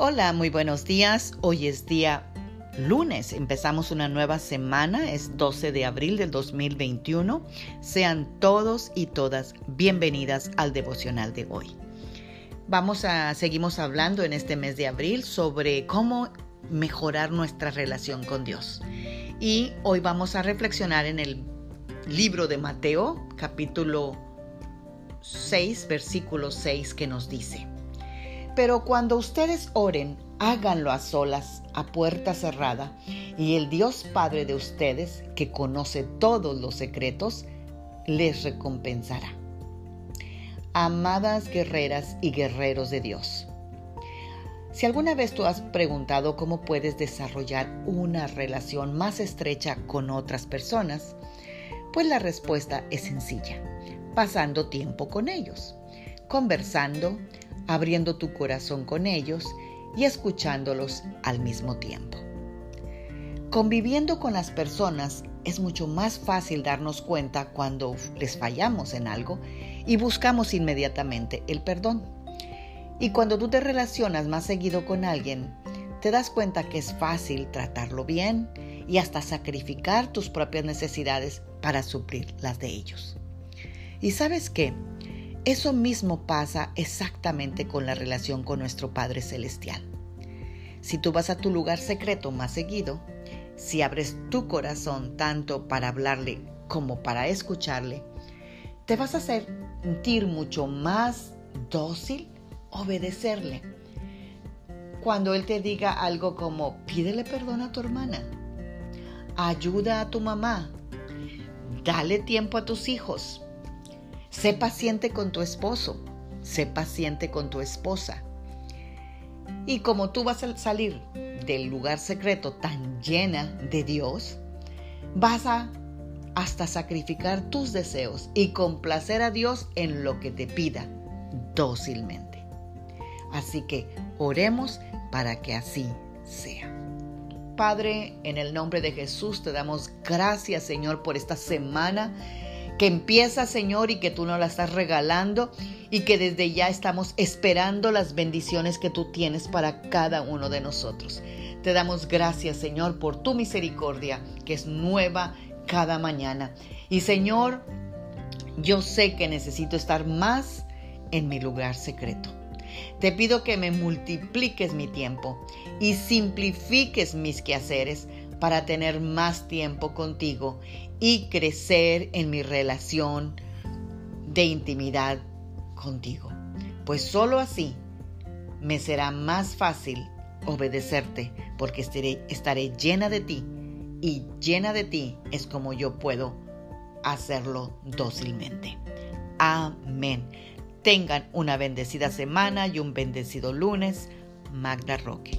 Hola, muy buenos días. Hoy es día lunes. Empezamos una nueva semana. Es 12 de abril del 2021. Sean todos y todas bienvenidas al devocional de hoy. Vamos a seguimos hablando en este mes de abril sobre cómo mejorar nuestra relación con Dios. Y hoy vamos a reflexionar en el libro de Mateo, capítulo 6, versículo 6, que nos dice, Pero cuando ustedes oren, háganlo a solas, a puerta cerrada, y el Dios Padre de ustedes, que conoce todos los secretos, les recompensará. Amadas guerreras y guerreros de Dios. Si alguna vez tú has preguntado cómo puedes desarrollar una relación más estrecha con otras personas, pues la respuesta es sencilla, pasando tiempo con ellos, conversando, abriendo tu corazón con ellos y escuchándolos al mismo tiempo. Conviviendo con las personas es mucho más fácil darnos cuenta cuando les fallamos en algo y buscamos inmediatamente el perdón. Y cuando tú te relacionas más seguido con alguien, te das cuenta que es fácil tratarlo bien y hasta sacrificar tus propias necesidades para suplir las de ellos. Y sabes qué? Eso mismo pasa exactamente con la relación con nuestro Padre Celestial. Si tú vas a tu lugar secreto más seguido, si abres tu corazón tanto para hablarle como para escucharle, te vas a sentir mucho más dócil obedecerle. Cuando Él te diga algo como, pídele perdón a tu hermana, ayuda a tu mamá, dale tiempo a tus hijos, sé paciente con tu esposo, sé paciente con tu esposa. Y como tú vas a salir del lugar secreto tan llena de Dios, vas a hasta sacrificar tus deseos y complacer a Dios en lo que te pida dócilmente. Así que oremos para que así sea. Padre, en el nombre de Jesús te damos gracias, Señor, por esta semana que empieza, Señor, y que tú nos la estás regalando y que desde ya estamos esperando las bendiciones que tú tienes para cada uno de nosotros. Te damos gracias, Señor, por tu misericordia, que es nueva cada mañana. Y, Señor, yo sé que necesito estar más en mi lugar secreto. Te pido que me multipliques mi tiempo y simplifiques mis quehaceres para tener más tiempo contigo y crecer en mi relación de intimidad contigo. Pues solo así me será más fácil obedecerte porque estaré, estaré llena de ti y llena de ti es como yo puedo hacerlo dócilmente. Amén. Tengan una bendecida semana y un bendecido lunes. Magda Roque.